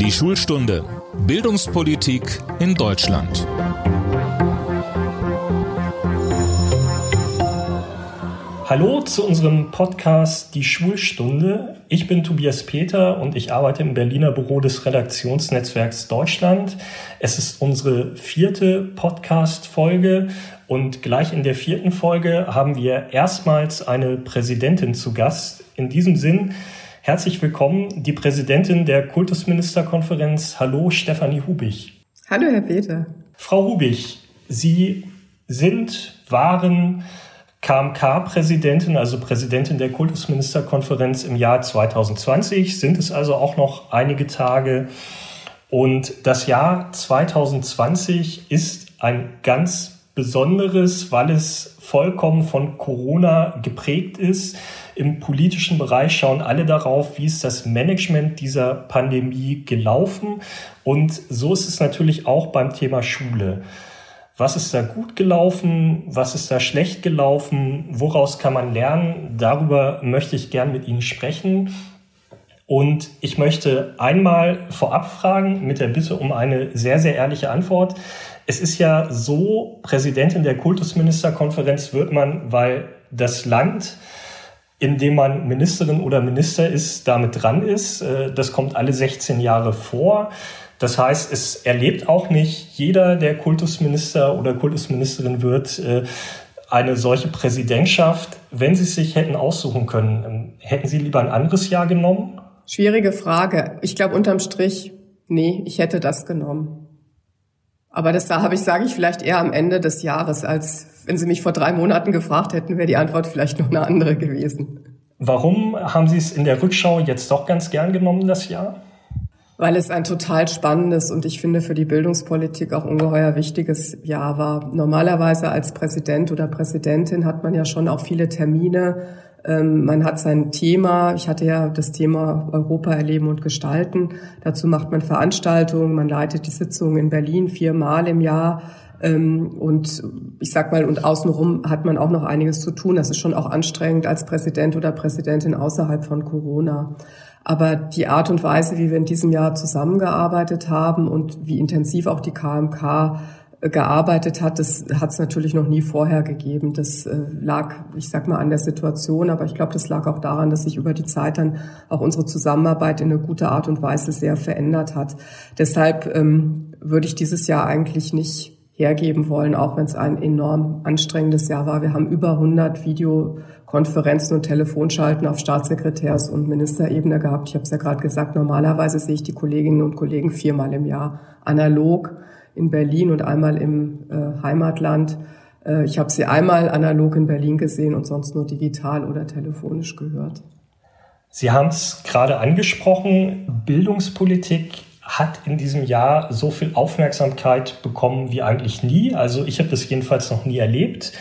Die Schulstunde Bildungspolitik in Deutschland. Hallo zu unserem Podcast Die Schulstunde. Ich bin Tobias Peter und ich arbeite im Berliner Büro des Redaktionsnetzwerks Deutschland. Es ist unsere vierte Podcast-Folge und gleich in der vierten Folge haben wir erstmals eine Präsidentin zu Gast. In diesem Sinn herzlich willkommen, die Präsidentin der Kultusministerkonferenz. Hallo, Stefanie Hubich. Hallo, Herr Peter. Frau Hubich, Sie sind, waren KMK-Präsidentin, also Präsidentin der Kultusministerkonferenz im Jahr 2020, sind es also auch noch einige Tage. Und das Jahr 2020 ist ein ganz besonderes, weil es vollkommen von Corona geprägt ist. Im politischen Bereich schauen alle darauf, wie ist das Management dieser Pandemie gelaufen. Und so ist es natürlich auch beim Thema Schule. Was ist da gut gelaufen? Was ist da schlecht gelaufen? Woraus kann man lernen? Darüber möchte ich gern mit Ihnen sprechen. Und ich möchte einmal vorab fragen mit der Bitte um eine sehr, sehr ehrliche Antwort. Es ist ja so, Präsidentin der Kultusministerkonferenz wird man, weil das Land, in dem man Ministerin oder Minister ist, damit dran ist. Äh, das kommt alle 16 Jahre vor. Das heißt, es erlebt auch nicht jeder, der Kultusminister oder Kultusministerin wird, äh, eine solche Präsidentschaft. Wenn Sie es sich hätten aussuchen können, ähm, hätten Sie lieber ein anderes Jahr genommen? Schwierige Frage. Ich glaube unterm Strich, nee, ich hätte das genommen. Aber das habe ich, sage ich vielleicht eher am Ende des Jahres, als wenn Sie mich vor drei Monaten gefragt hätten, wäre die Antwort vielleicht noch eine andere gewesen. Warum haben Sie es in der Rückschau jetzt doch ganz gern genommen, das Jahr? weil es ein total spannendes und ich finde für die Bildungspolitik auch ungeheuer wichtiges Jahr war. Normalerweise als Präsident oder Präsidentin hat man ja schon auch viele Termine. Ähm, man hat sein Thema. Ich hatte ja das Thema Europa erleben und gestalten. Dazu macht man Veranstaltungen. Man leitet die Sitzungen in Berlin viermal im Jahr. Ähm, und ich sag mal, und außenrum hat man auch noch einiges zu tun. Das ist schon auch anstrengend als Präsident oder Präsidentin außerhalb von Corona. Aber die Art und Weise, wie wir in diesem Jahr zusammengearbeitet haben und wie intensiv auch die KMK äh, gearbeitet hat, das hat es natürlich noch nie vorher gegeben. Das äh, lag, ich sag mal, an der Situation, aber ich glaube, das lag auch daran, dass sich über die Zeit dann auch unsere Zusammenarbeit in eine gute Art und Weise sehr verändert hat. Deshalb ähm, würde ich dieses Jahr eigentlich nicht hergeben wollen, auch wenn es ein enorm anstrengendes Jahr war. Wir haben über 100 Videokonferenzen und Telefonschalten auf Staatssekretärs- und Ministerebene gehabt. Ich habe es ja gerade gesagt, normalerweise sehe ich die Kolleginnen und Kollegen viermal im Jahr analog in Berlin und einmal im äh, Heimatland. Äh, ich habe sie einmal analog in Berlin gesehen und sonst nur digital oder telefonisch gehört. Sie haben es gerade angesprochen, Bildungspolitik hat in diesem Jahr so viel Aufmerksamkeit bekommen wie eigentlich nie. Also ich habe das jedenfalls noch nie erlebt.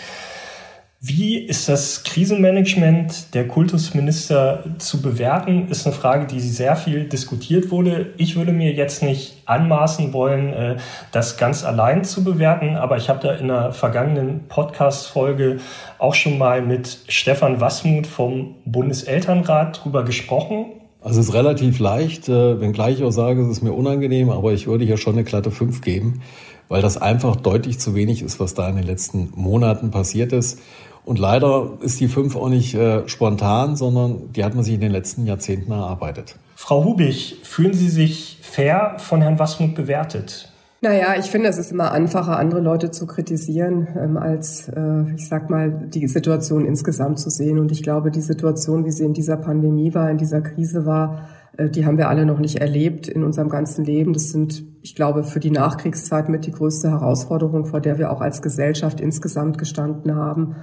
Wie ist das Krisenmanagement der Kultusminister zu bewerten, ist eine Frage, die sehr viel diskutiert wurde. Ich würde mir jetzt nicht anmaßen wollen, äh, das ganz allein zu bewerten, aber ich habe da in einer vergangenen Podcast-Folge auch schon mal mit Stefan Wassmuth vom Bundeselternrat drüber gesprochen. Also es ist relativ leicht, äh, wenngleich ich auch sage, es ist mir unangenehm, aber ich würde hier schon eine glatte 5 geben, weil das einfach deutlich zu wenig ist, was da in den letzten Monaten passiert ist. Und leider ist die 5 auch nicht äh, spontan, sondern die hat man sich in den letzten Jahrzehnten erarbeitet. Frau Hubig, fühlen Sie sich fair von Herrn Wasmut bewertet? Naja, ich finde, es ist immer einfacher, andere Leute zu kritisieren, ähm, als, äh, ich sag mal, die Situation insgesamt zu sehen. Und ich glaube, die Situation, wie sie in dieser Pandemie war, in dieser Krise war, äh, die haben wir alle noch nicht erlebt in unserem ganzen Leben. Das sind, ich glaube, für die Nachkriegszeit mit die größte Herausforderung, vor der wir auch als Gesellschaft insgesamt gestanden haben.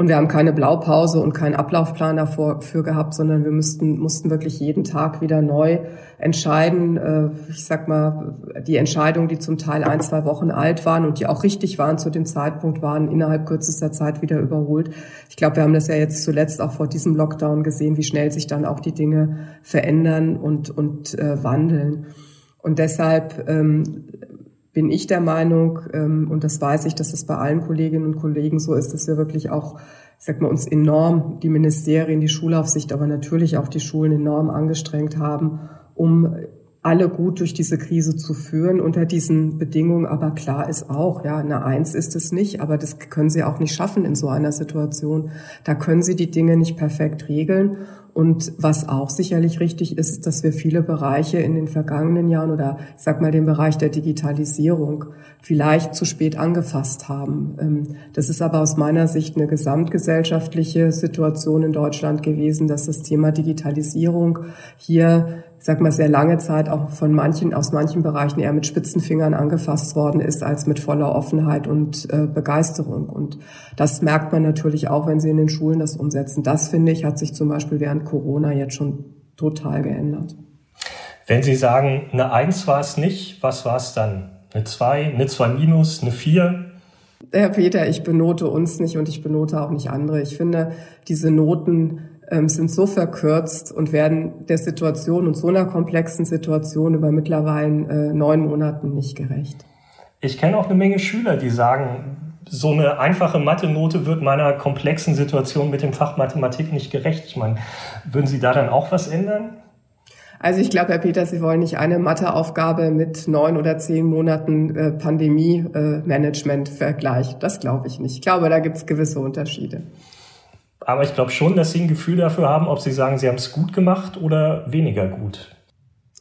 Und wir haben keine Blaupause und keinen Ablaufplan dafür gehabt, sondern wir müssten, mussten wirklich jeden Tag wieder neu entscheiden. Äh, ich sag mal, die Entscheidungen, die zum Teil ein, zwei Wochen alt waren und die auch richtig waren zu dem Zeitpunkt, waren innerhalb kürzester Zeit wieder überholt. Ich glaube, wir haben das ja jetzt zuletzt auch vor diesem Lockdown gesehen, wie schnell sich dann auch die Dinge verändern und, und äh, wandeln. Und deshalb ähm, bin ich der Meinung, ähm, und das weiß ich, dass es bei allen Kolleginnen und Kollegen so ist, dass wir wirklich auch, ich sag mal, uns enorm, die Ministerien, die Schulaufsicht, aber natürlich auch die Schulen enorm angestrengt haben, um alle gut durch diese Krise zu führen unter diesen Bedingungen. Aber klar ist auch, ja, eine Eins ist es nicht, aber das können sie auch nicht schaffen in so einer Situation. Da können sie die Dinge nicht perfekt regeln. Und was auch sicherlich richtig ist, dass wir viele Bereiche in den vergangenen Jahren oder ich sag mal den Bereich der Digitalisierung vielleicht zu spät angefasst haben. Ähm, das ist aber aus meiner Sicht eine gesamtgesellschaftliche Situation in Deutschland gewesen, dass das Thema Digitalisierung hier ich sag mal, sehr lange Zeit auch von manchen, aus manchen Bereichen eher mit Spitzenfingern angefasst worden ist, als mit voller Offenheit und äh, Begeisterung. Und das merkt man natürlich auch, wenn sie in den Schulen das umsetzen. Das, finde ich, hat sich zum Beispiel während Corona jetzt schon total geändert. Wenn Sie sagen, eine Eins war es nicht, was war es dann? Eine Zwei, eine Zwei minus, eine Vier? Herr Peter, ich benote uns nicht und ich benote auch nicht andere. Ich finde, diese Noten ähm, sind so verkürzt und werden der Situation und so einer komplexen Situation über mittlerweile äh, neun Monaten nicht gerecht. Ich kenne auch eine Menge Schüler, die sagen, so eine einfache Mathe-Note wird meiner komplexen Situation mit dem Fach Mathematik nicht gerecht. Ich meine, würden Sie da dann auch was ändern? Also ich glaube, Herr Peter, Sie wollen nicht eine Matheaufgabe mit neun oder zehn Monaten äh, Pandemie-Management äh, vergleichen. Das glaube ich nicht. Ich glaube, da gibt es gewisse Unterschiede. Aber ich glaube schon, dass Sie ein Gefühl dafür haben, ob Sie sagen, Sie haben es gut gemacht oder weniger gut.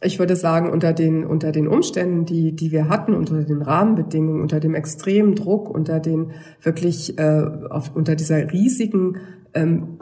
Ich würde sagen, unter den, unter den Umständen, die, die wir hatten, unter den Rahmenbedingungen, unter dem extremen Druck, unter den wirklich, äh, auf, unter dieser riesigen ähm,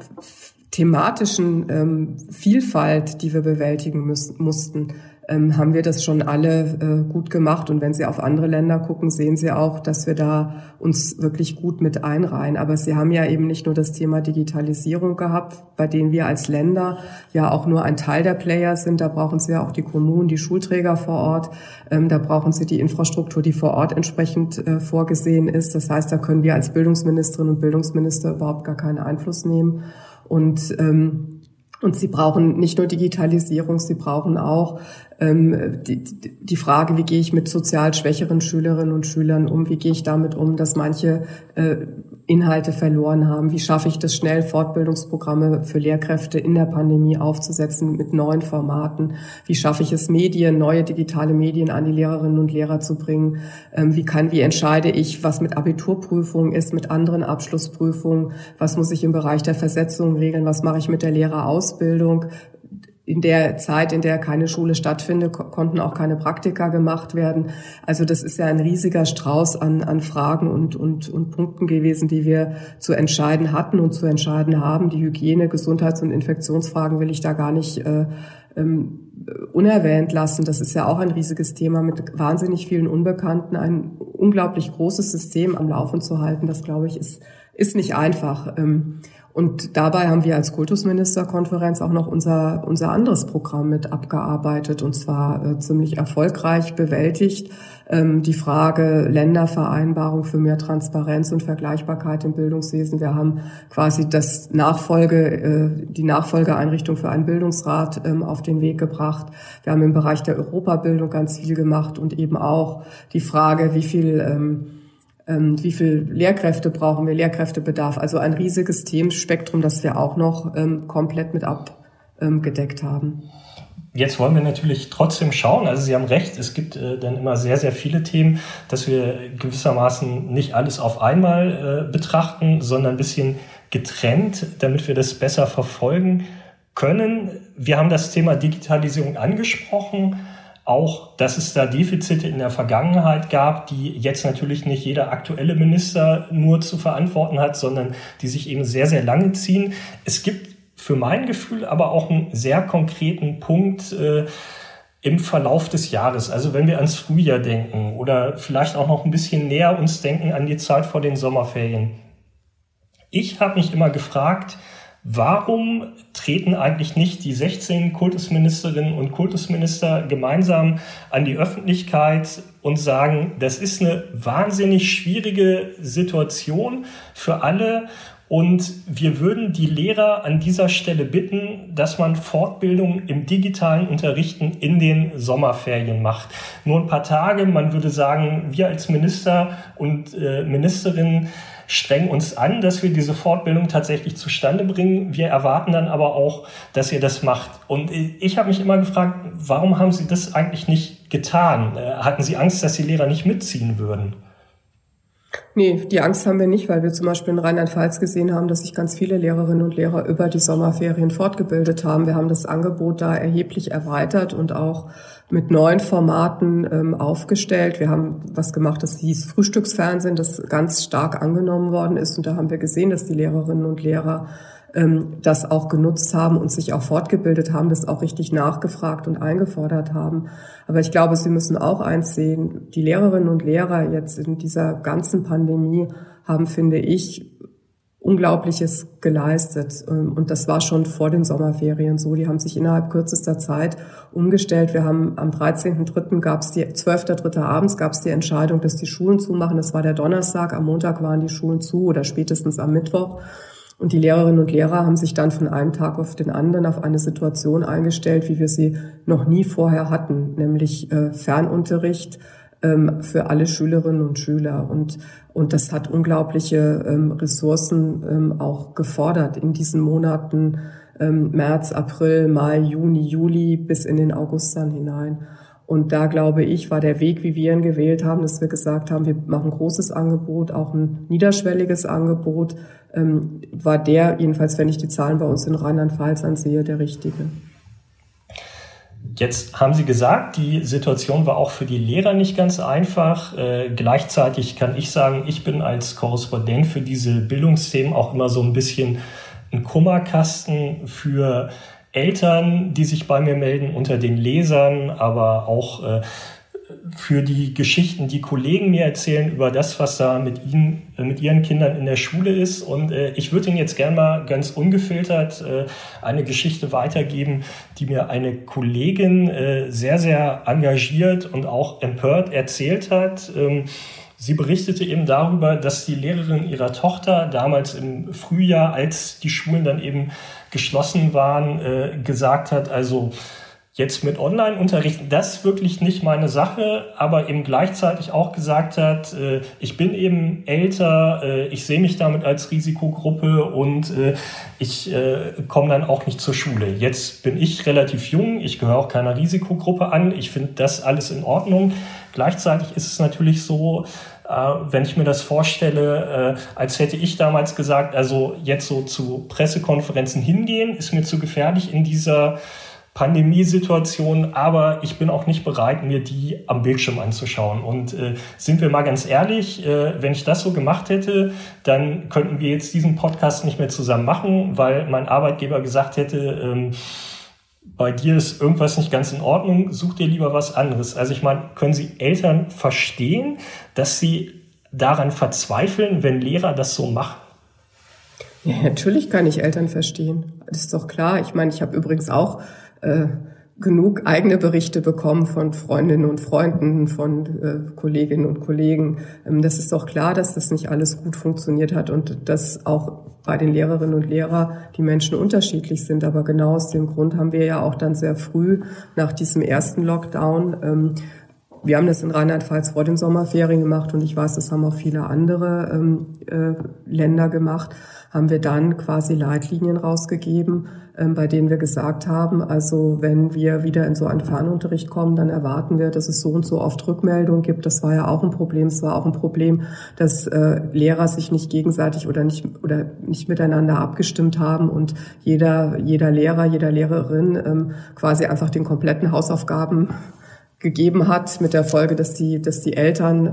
thematischen ähm, Vielfalt, die wir bewältigen müssen, mussten, ähm, haben wir das schon alle äh, gut gemacht. Und wenn Sie auf andere Länder gucken, sehen Sie auch, dass wir da uns wirklich gut mit einreihen. Aber Sie haben ja eben nicht nur das Thema Digitalisierung gehabt, bei denen wir als Länder ja auch nur ein Teil der Player sind. Da brauchen Sie ja auch die Kommunen, die Schulträger vor Ort. Ähm, da brauchen Sie die Infrastruktur, die vor Ort entsprechend äh, vorgesehen ist. Das heißt, da können wir als Bildungsministerin und Bildungsminister überhaupt gar keinen Einfluss nehmen. Und ähm, und sie brauchen nicht nur Digitalisierung, sie brauchen auch ähm, die, die Frage, wie gehe ich mit sozial schwächeren Schülerinnen und Schülern um, wie gehe ich damit um, dass manche äh, Inhalte verloren haben, wie schaffe ich das schnell, Fortbildungsprogramme für Lehrkräfte in der Pandemie aufzusetzen mit neuen Formaten, wie schaffe ich es, Medien, neue digitale Medien an die Lehrerinnen und Lehrer zu bringen, ähm, wie kann, wie entscheide ich, was mit Abiturprüfungen ist, mit anderen Abschlussprüfungen, was muss ich im Bereich der Versetzung regeln, was mache ich mit der Lehrerausbildung, in der Zeit, in der keine Schule stattfindet, konnten auch keine Praktika gemacht werden. Also das ist ja ein riesiger Strauß an, an Fragen und, und, und Punkten gewesen, die wir zu entscheiden hatten und zu entscheiden haben. Die Hygiene, Gesundheits- und Infektionsfragen will ich da gar nicht äh, ähm, unerwähnt lassen. Das ist ja auch ein riesiges Thema mit wahnsinnig vielen Unbekannten, ein unglaublich großes System am Laufen zu halten. Das, glaube ich, ist, ist nicht einfach. Ähm, und dabei haben wir als Kultusministerkonferenz auch noch unser, unser anderes Programm mit abgearbeitet und zwar äh, ziemlich erfolgreich bewältigt. Ähm, die Frage Ländervereinbarung für mehr Transparenz und Vergleichbarkeit im Bildungswesen. Wir haben quasi das Nachfolge, äh, die Nachfolgeeinrichtung für einen Bildungsrat ähm, auf den Weg gebracht. Wir haben im Bereich der Europabildung ganz viel gemacht und eben auch die Frage, wie viel ähm, ähm, wie viel Lehrkräfte brauchen wir, Lehrkräftebedarf. Also ein riesiges Themenspektrum, das wir auch noch ähm, komplett mit abgedeckt haben. Jetzt wollen wir natürlich trotzdem schauen. Also Sie haben recht, es gibt äh, dann immer sehr, sehr viele Themen, dass wir gewissermaßen nicht alles auf einmal äh, betrachten, sondern ein bisschen getrennt, damit wir das besser verfolgen können. Wir haben das Thema Digitalisierung angesprochen auch, dass es da Defizite in der Vergangenheit gab, die jetzt natürlich nicht jeder aktuelle Minister nur zu verantworten hat, sondern die sich eben sehr, sehr lange ziehen. Es gibt für mein Gefühl aber auch einen sehr konkreten Punkt äh, im Verlauf des Jahres. Also wenn wir ans Frühjahr denken oder vielleicht auch noch ein bisschen näher uns denken an die Zeit vor den Sommerferien. Ich habe mich immer gefragt, Warum treten eigentlich nicht die 16 Kultusministerinnen und Kultusminister gemeinsam an die Öffentlichkeit und sagen, das ist eine wahnsinnig schwierige Situation für alle und wir würden die Lehrer an dieser Stelle bitten, dass man Fortbildung im digitalen Unterrichten in den Sommerferien macht. Nur ein paar Tage, man würde sagen, wir als Minister und äh, Ministerinnen strengen uns an, dass wir diese Fortbildung tatsächlich zustande bringen. Wir erwarten dann aber auch, dass ihr das macht. Und ich habe mich immer gefragt, warum haben Sie das eigentlich nicht getan? Äh, hatten Sie Angst, dass die Lehrer nicht mitziehen würden? Nee, die Angst haben wir nicht, weil wir zum Beispiel in Rheinland-Pfalz gesehen haben, dass sich ganz viele Lehrerinnen und Lehrer über die Sommerferien fortgebildet haben. Wir haben das Angebot da erheblich erweitert und auch mit neuen Formaten ähm, aufgestellt. Wir haben was gemacht, das hieß Frühstücksfernsehen, das ganz stark angenommen worden ist. Und da haben wir gesehen, dass die Lehrerinnen und Lehrer ähm, das auch genutzt haben und sich auch fortgebildet haben, das auch richtig nachgefragt und eingefordert haben. Aber ich glaube, Sie müssen auch eins sehen, die Lehrerinnen und Lehrer jetzt in dieser ganzen Pandemie haben, finde ich, Unglaubliches geleistet. Ähm, und das war schon vor den Sommerferien so. Die haben sich innerhalb kürzester Zeit umgestellt. Wir haben am 13.3. gab es die, 12.3. abends gab es die Entscheidung, dass die Schulen zumachen. Das war der Donnerstag. Am Montag waren die Schulen zu oder spätestens am Mittwoch. Und die Lehrerinnen und Lehrer haben sich dann von einem Tag auf den anderen auf eine Situation eingestellt, wie wir sie noch nie vorher hatten, nämlich äh, Fernunterricht ähm, für alle Schülerinnen und Schüler. Und, und das hat unglaubliche ähm, Ressourcen ähm, auch gefordert in diesen Monaten März, April, Mai, Juni, Juli bis in den August dann hinein. Und da glaube ich, war der Weg, wie wir ihn gewählt haben, dass wir gesagt haben, wir machen großes Angebot, auch ein niederschwelliges Angebot, ähm, war der, jedenfalls wenn ich die Zahlen bei uns in Rheinland-Pfalz ansehe, der richtige. Jetzt haben Sie gesagt, die Situation war auch für die Lehrer nicht ganz einfach. Äh, gleichzeitig kann ich sagen, ich bin als Korrespondent für diese Bildungsthemen auch immer so ein bisschen ein Kummerkasten für Eltern, die sich bei mir melden, unter den Lesern, aber auch äh, für die Geschichten, die Kollegen mir erzählen über das, was da mit ihnen, äh, mit ihren Kindern in der Schule ist. Und äh, ich würde Ihnen jetzt gerne mal ganz ungefiltert eine Geschichte weitergeben, die mir eine Kollegin sehr, sehr engagiert und auch empört erzählt hat. Ähm, Sie berichtete eben darüber, dass die Lehrerin ihrer Tochter damals im Frühjahr, als die Schulen dann eben geschlossen waren, äh, gesagt hat, also jetzt mit Online-Unterricht, das wirklich nicht meine Sache, aber eben gleichzeitig auch gesagt hat, äh, ich bin eben älter, äh, ich sehe mich damit als Risikogruppe und äh, ich äh, komme dann auch nicht zur Schule. Jetzt bin ich relativ jung, ich gehöre auch keiner Risikogruppe an, ich finde das alles in Ordnung. Gleichzeitig ist es natürlich so, wenn ich mir das vorstelle, äh, als hätte ich damals gesagt, also jetzt so zu Pressekonferenzen hingehen, ist mir zu gefährlich in dieser Pandemiesituation, aber ich bin auch nicht bereit, mir die am Bildschirm anzuschauen. Und äh, sind wir mal ganz ehrlich, äh, wenn ich das so gemacht hätte, dann könnten wir jetzt diesen Podcast nicht mehr zusammen machen, weil mein Arbeitgeber gesagt hätte, ähm, bei dir ist irgendwas nicht ganz in Ordnung, such dir lieber was anderes. Also ich meine, können Sie Eltern verstehen, dass sie daran verzweifeln, wenn Lehrer das so machen? Ja, natürlich kann ich Eltern verstehen. Das ist doch klar. Ich meine, ich habe übrigens auch äh, genug eigene Berichte bekommen von Freundinnen und Freunden, von äh, Kolleginnen und Kollegen. Ähm, das ist doch klar, dass das nicht alles gut funktioniert hat und dass auch bei den Lehrerinnen und Lehrern die Menschen unterschiedlich sind. Aber genau aus dem Grund haben wir ja auch dann sehr früh nach diesem ersten Lockdown ähm, wir haben das in Rheinland-Pfalz vor den Sommerferien gemacht und ich weiß, das haben auch viele andere ähm, äh, Länder gemacht, haben wir dann quasi Leitlinien rausgegeben, bei denen wir gesagt haben, also wenn wir wieder in so einen Fernunterricht kommen, dann erwarten wir, dass es so und so oft Rückmeldungen gibt. Das war ja auch ein Problem. Es war auch ein Problem, dass äh, Lehrer sich nicht gegenseitig oder nicht oder nicht miteinander abgestimmt haben und jeder jeder Lehrer, jeder Lehrerin ähm, quasi einfach den kompletten Hausaufgaben gegeben hat, mit der Folge, dass die, dass die Eltern,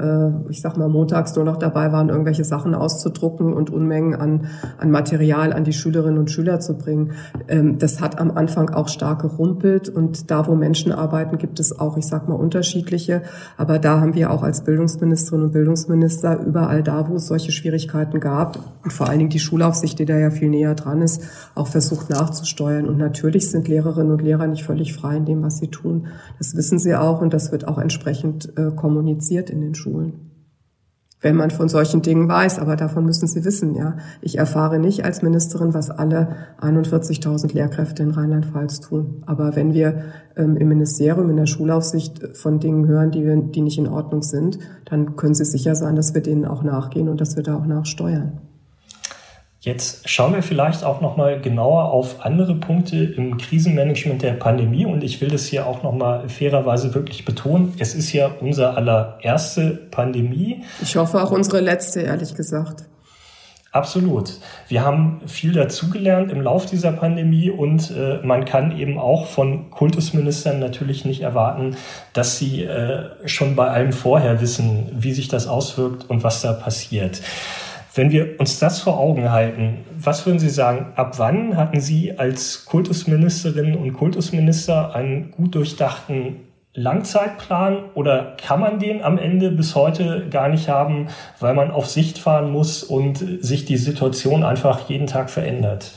äh, ich sag mal, montags nur noch dabei waren, irgendwelche Sachen auszudrucken und Unmengen an, an Material an die Schülerinnen und Schüler zu bringen. Ähm, das hat am Anfang auch stark gerumpelt und da, wo Menschen arbeiten, gibt es auch, ich sag mal, unterschiedliche. Aber da haben wir auch als Bildungsministerin und Bildungsminister überall da, wo es solche Schwierigkeiten gab und vor allen Dingen die Schulaufsicht, die da ja viel näher dran ist, auch versucht nachzusteuern. Und natürlich sind Lehrerinnen und Lehrer nicht völlig frei in dem, was sie tun. Das wissen sie auch auch und das wird auch entsprechend äh, kommuniziert in den Schulen. wenn man von solchen Dingen weiß. Aber davon müssen Sie wissen, ja. Ich erfahre nicht als Ministerin, was alle 41.000 Lehrkräfte in Rheinland-Pfalz tun. Aber wenn wir ähm, im Ministerium, in der Schulaufsicht von Dingen hören, die, wir, die nicht in Ordnung sind, dann können Sie sicher sein, dass wir denen auch nachgehen und dass wir da auch nachsteuern. Jetzt schauen wir vielleicht auch noch mal genauer auf andere Punkte im Krisenmanagement der Pandemie und ich will das hier auch noch mal fairerweise wirklich betonen. Es ist ja unsere allererste Pandemie. Ich hoffe auch unsere letzte, ehrlich gesagt. Absolut. Wir haben viel dazugelernt im Lauf dieser Pandemie und äh, man kann eben auch von Kultusministern natürlich nicht erwarten, dass sie äh, schon bei allem vorher wissen, wie sich das auswirkt und was da passiert. Wenn wir uns das vor Augen halten, was würden Sie sagen, ab wann hatten Sie als Kultusministerinnen und Kultusminister einen gut durchdachten Langzeitplan oder kann man den am Ende bis heute gar nicht haben, weil man auf Sicht fahren muss und sich die Situation einfach jeden Tag verändert?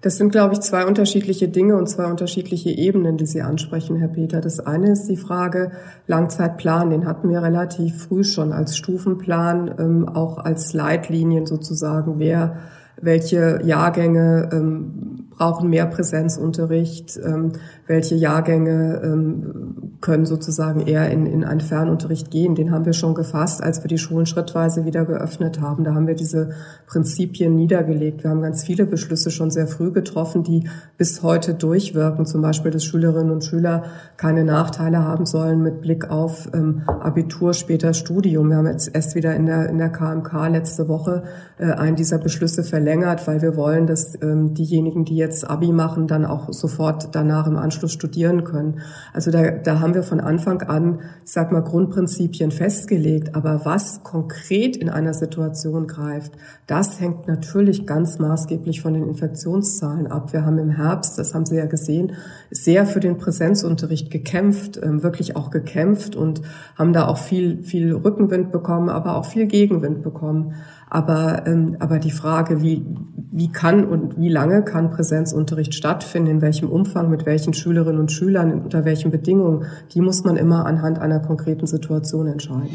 Das sind, glaube ich, zwei unterschiedliche Dinge und zwei unterschiedliche Ebenen, die Sie ansprechen, Herr Peter. Das eine ist die Frage Langzeitplan. Den hatten wir relativ früh schon als Stufenplan, ähm, auch als Leitlinien sozusagen, wer welche Jahrgänge ähm, brauchen mehr Präsenzunterricht, ähm, welche Jahrgänge ähm, können sozusagen eher in, in einen Fernunterricht gehen. Den haben wir schon gefasst, als wir die Schulen schrittweise wieder geöffnet haben. Da haben wir diese Prinzipien niedergelegt. Wir haben ganz viele Beschlüsse schon sehr früh getroffen, die bis heute durchwirken. Zum Beispiel, dass Schülerinnen und Schüler keine Nachteile haben sollen mit Blick auf ähm, Abitur, später Studium. Wir haben jetzt erst wieder in der, in der KMK letzte Woche äh, einen dieser Beschlüsse verlängert, weil wir wollen, dass ähm, diejenigen, die jetzt Abi machen, dann auch sofort danach im Anschluss studieren können. Also da, da haben wir von Anfang an, ich sag mal, Grundprinzipien festgelegt. Aber was konkret in einer Situation greift, das hängt natürlich ganz maßgeblich von den Infektionszahlen ab. Wir haben im Herbst, das haben Sie ja gesehen, sehr für den Präsenzunterricht gekämpft, ähm, wirklich auch gekämpft und haben da auch viel, viel Rückenwind bekommen, aber auch viel Gegenwind bekommen. Aber, ähm, aber die Frage, wie, wie kann und wie lange kann Präsenzunterricht stattfinden, in welchem Umfang, mit welchen Schülerinnen und Schülern, unter welchen Bedingungen, die muss man immer anhand einer konkreten Situation entscheiden.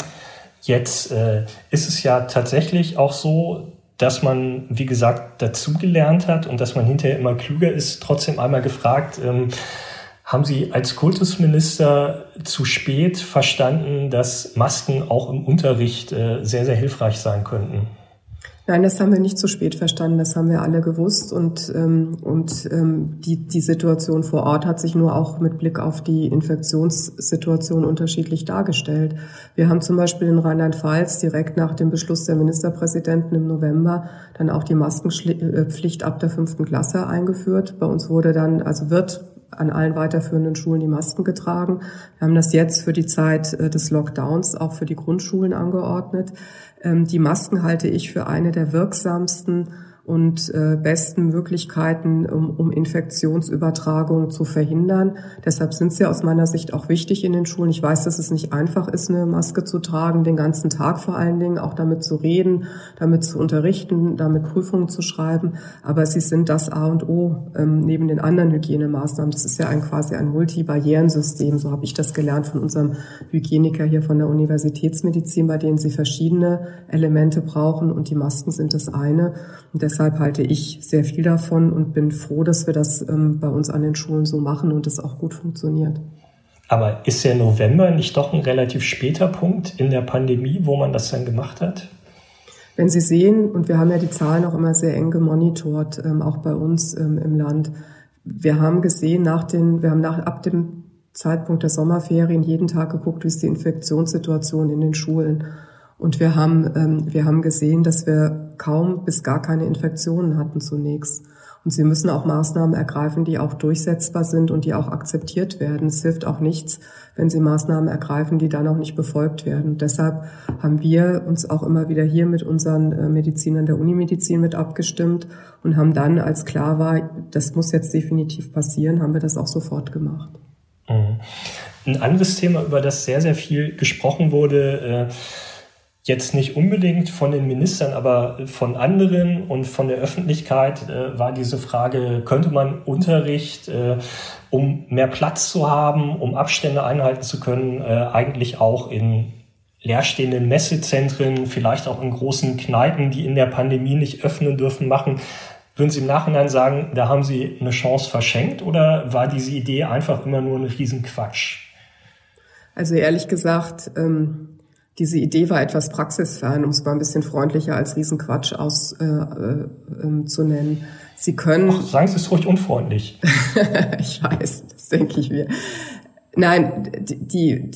Jetzt äh, ist es ja tatsächlich auch so, dass man, wie gesagt, dazugelernt hat und dass man hinterher immer klüger ist. Trotzdem einmal gefragt, ähm, haben Sie als Kultusminister zu spät verstanden, dass Masken auch im Unterricht äh, sehr, sehr hilfreich sein könnten? Nein, das haben wir nicht zu spät verstanden. Das haben wir alle gewusst und ähm, und ähm, die die Situation vor Ort hat sich nur auch mit Blick auf die Infektionssituation unterschiedlich dargestellt. Wir haben zum Beispiel in Rheinland-Pfalz direkt nach dem Beschluss der Ministerpräsidenten im November dann auch die Maskenpflicht ab der fünften Klasse eingeführt. Bei uns wurde dann also wird an allen weiterführenden Schulen die Masken getragen. Wir haben das jetzt für die Zeit äh, des Lockdowns auch für die Grundschulen angeordnet. Ähm, die Masken halte ich für eine der wirksamsten und äh, besten Möglichkeiten, um, um Infektionsübertragung zu verhindern. Deshalb sind sie aus meiner Sicht auch wichtig in den Schulen. Ich weiß, dass es nicht einfach ist, eine Maske zu tragen, den ganzen Tag vor allen Dingen, auch damit zu reden, damit zu unterrichten, damit Prüfungen zu schreiben. Aber sie sind das A und O ähm, neben den anderen Hygienemaßnahmen. Das ist ja ein quasi ein Multibarrierensystem. So habe ich das gelernt von unserem Hygieniker hier von der Universitätsmedizin, bei denen sie verschiedene Elemente brauchen und die Masken sind das eine. Und deshalb halte ich sehr viel davon und bin froh, dass wir das ähm, bei uns an den Schulen so machen und es auch gut funktioniert. Aber ist der November nicht doch ein relativ später Punkt in der Pandemie, wo man das dann gemacht hat? Wenn Sie sehen, und wir haben ja die Zahlen auch immer sehr eng gemonitort, ähm, auch bei uns ähm, im Land, wir haben gesehen, nach den, wir haben nach, ab dem Zeitpunkt der Sommerferien jeden Tag geguckt, wie ist die Infektionssituation in den Schulen. Und wir haben, ähm, wir haben gesehen, dass wir kaum bis gar keine Infektionen hatten zunächst. Und sie müssen auch Maßnahmen ergreifen, die auch durchsetzbar sind und die auch akzeptiert werden. Es hilft auch nichts, wenn sie Maßnahmen ergreifen, die dann auch nicht befolgt werden. Und deshalb haben wir uns auch immer wieder hier mit unseren äh, Medizinern der Unimedizin mit abgestimmt und haben dann, als klar war, das muss jetzt definitiv passieren, haben wir das auch sofort gemacht. Mhm. Ein anderes Thema, über das sehr, sehr viel gesprochen wurde, äh jetzt nicht unbedingt von den Ministern, aber von anderen und von der Öffentlichkeit äh, war diese Frage, könnte man Unterricht, äh, um mehr Platz zu haben, um Abstände einhalten zu können, äh, eigentlich auch in leerstehenden Messezentren, vielleicht auch in großen Kneipen, die in der Pandemie nicht öffnen dürfen, machen. Würden Sie im Nachhinein sagen, da haben Sie eine Chance verschenkt oder war diese Idee einfach immer nur ein Riesenquatsch? Also ehrlich gesagt, ähm, diese Idee war etwas praxisfern, um es mal ein bisschen freundlicher als Riesenquatsch auszunennen. Äh, äh, Sie können. Ach, sagen Sie es ruhig unfreundlich. ich weiß, das denke ich mir. Nein, die, die,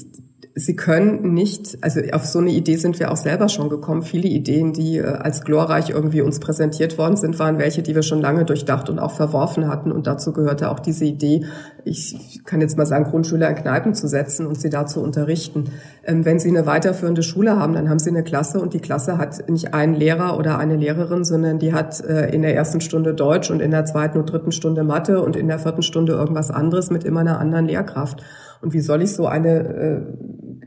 Sie können nicht, also auf so eine Idee sind wir auch selber schon gekommen. Viele Ideen, die äh, als glorreich irgendwie uns präsentiert worden sind, waren welche, die wir schon lange durchdacht und auch verworfen hatten. Und dazu gehörte auch diese Idee, ich kann jetzt mal sagen, Grundschüler in Kneipen zu setzen und sie da zu unterrichten. Ähm, wenn Sie eine weiterführende Schule haben, dann haben Sie eine Klasse und die Klasse hat nicht einen Lehrer oder eine Lehrerin, sondern die hat äh, in der ersten Stunde Deutsch und in der zweiten und dritten Stunde Mathe und in der vierten Stunde irgendwas anderes mit immer einer anderen Lehrkraft. Und wie soll ich so eine äh,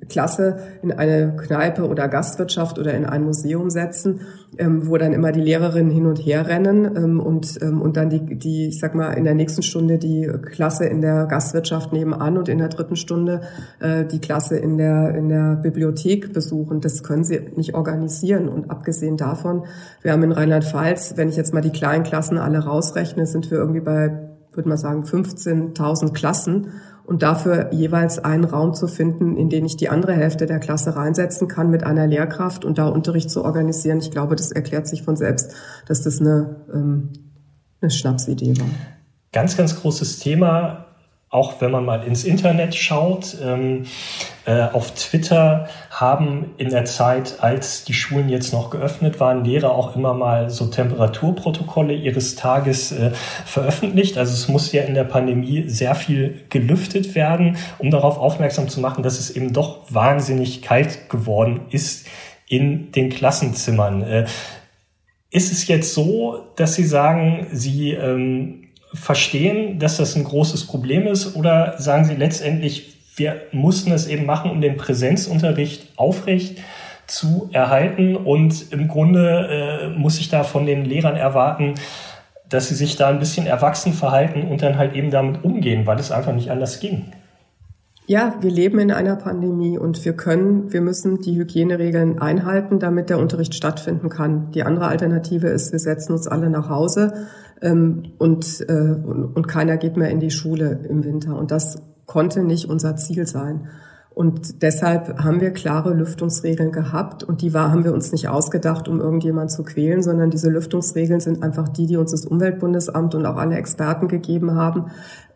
Klasse in eine Kneipe oder Gastwirtschaft oder in ein Museum setzen, ähm, wo dann immer die Lehrerinnen hin und her rennen ähm, und, ähm, und dann die, die, ich sag mal, in der nächsten Stunde die Klasse in der Gastwirtschaft nebenan und in der dritten Stunde äh, die Klasse in der, in der Bibliothek besuchen. Das können sie nicht organisieren. Und abgesehen davon, wir haben in Rheinland-Pfalz, wenn ich jetzt mal die kleinen Klassen alle rausrechne, sind wir irgendwie bei würde man sagen, 15.000 Klassen und dafür jeweils einen Raum zu finden, in den ich die andere Hälfte der Klasse reinsetzen kann mit einer Lehrkraft und da Unterricht zu organisieren. Ich glaube, das erklärt sich von selbst, dass das eine, ähm, eine Schnapsidee war. Ganz, ganz großes Thema auch wenn man mal ins Internet schaut, ähm, äh, auf Twitter haben in der Zeit, als die Schulen jetzt noch geöffnet waren, Lehrer auch immer mal so Temperaturprotokolle ihres Tages äh, veröffentlicht. Also es muss ja in der Pandemie sehr viel gelüftet werden, um darauf aufmerksam zu machen, dass es eben doch wahnsinnig kalt geworden ist in den Klassenzimmern. Äh, ist es jetzt so, dass Sie sagen, Sie ähm, verstehen, dass das ein großes Problem ist oder sagen Sie letztendlich, wir mussten es eben machen, um den Präsenzunterricht aufrecht zu erhalten und im Grunde äh, muss ich da von den Lehrern erwarten, dass sie sich da ein bisschen erwachsen verhalten und dann halt eben damit umgehen, weil es einfach nicht anders ging. Ja, wir leben in einer Pandemie und wir können, wir müssen die Hygieneregeln einhalten, damit der Unterricht stattfinden kann. Die andere Alternative ist, wir setzen uns alle nach Hause ähm, und, äh, und, und keiner geht mehr in die Schule im Winter. Und das konnte nicht unser Ziel sein. Und deshalb haben wir klare Lüftungsregeln gehabt und die war, haben wir uns nicht ausgedacht, um irgendjemand zu quälen, sondern diese Lüftungsregeln sind einfach die, die uns das Umweltbundesamt und auch alle Experten gegeben haben,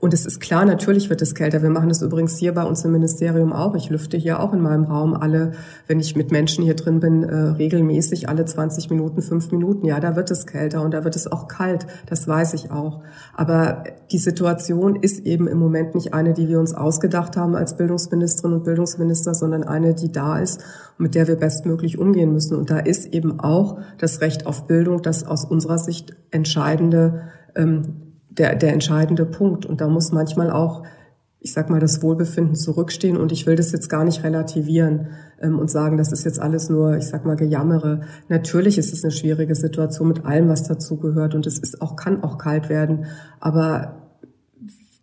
und es ist klar, natürlich wird es kälter. Wir machen das übrigens hier bei uns im Ministerium auch. Ich lüfte hier auch in meinem Raum alle, wenn ich mit Menschen hier drin bin, äh, regelmäßig alle 20 Minuten, fünf Minuten. Ja, da wird es kälter und da wird es auch kalt. Das weiß ich auch. Aber die Situation ist eben im Moment nicht eine, die wir uns ausgedacht haben als Bildungsministerin und Bildungsminister, sondern eine, die da ist und mit der wir bestmöglich umgehen müssen. Und da ist eben auch das Recht auf Bildung das aus unserer Sicht entscheidende ähm, der, der entscheidende Punkt. Und da muss manchmal auch, ich sag mal, das Wohlbefinden zurückstehen. Und ich will das jetzt gar nicht relativieren ähm, und sagen, das ist jetzt alles nur, ich sag mal, Gejammere. Natürlich ist es eine schwierige Situation mit allem, was dazugehört. Und es ist auch, kann auch kalt werden. Aber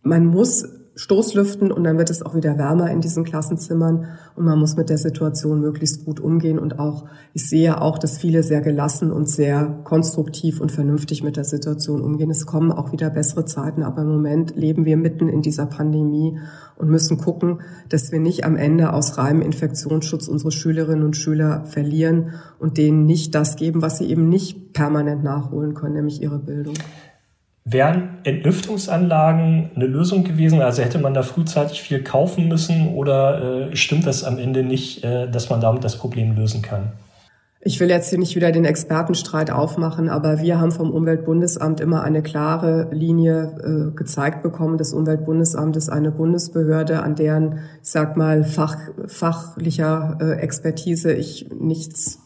man muss Stoßlüften und dann wird es auch wieder wärmer in diesen Klassenzimmern und man muss mit der Situation möglichst gut umgehen und auch, ich sehe auch, dass viele sehr gelassen und sehr konstruktiv und vernünftig mit der Situation umgehen. Es kommen auch wieder bessere Zeiten, aber im Moment leben wir mitten in dieser Pandemie und müssen gucken, dass wir nicht am Ende aus reinem Infektionsschutz unsere Schülerinnen und Schüler verlieren und denen nicht das geben, was sie eben nicht permanent nachholen können, nämlich ihre Bildung. Wären Entlüftungsanlagen eine Lösung gewesen? Also hätte man da frühzeitig viel kaufen müssen oder äh, stimmt das am Ende nicht, äh, dass man damit das Problem lösen kann? Ich will jetzt hier nicht wieder den Expertenstreit aufmachen, aber wir haben vom Umweltbundesamt immer eine klare Linie äh, gezeigt bekommen. Das Umweltbundesamt ist eine Bundesbehörde, an deren, ich sag mal, fach, fachlicher äh, Expertise ich nichts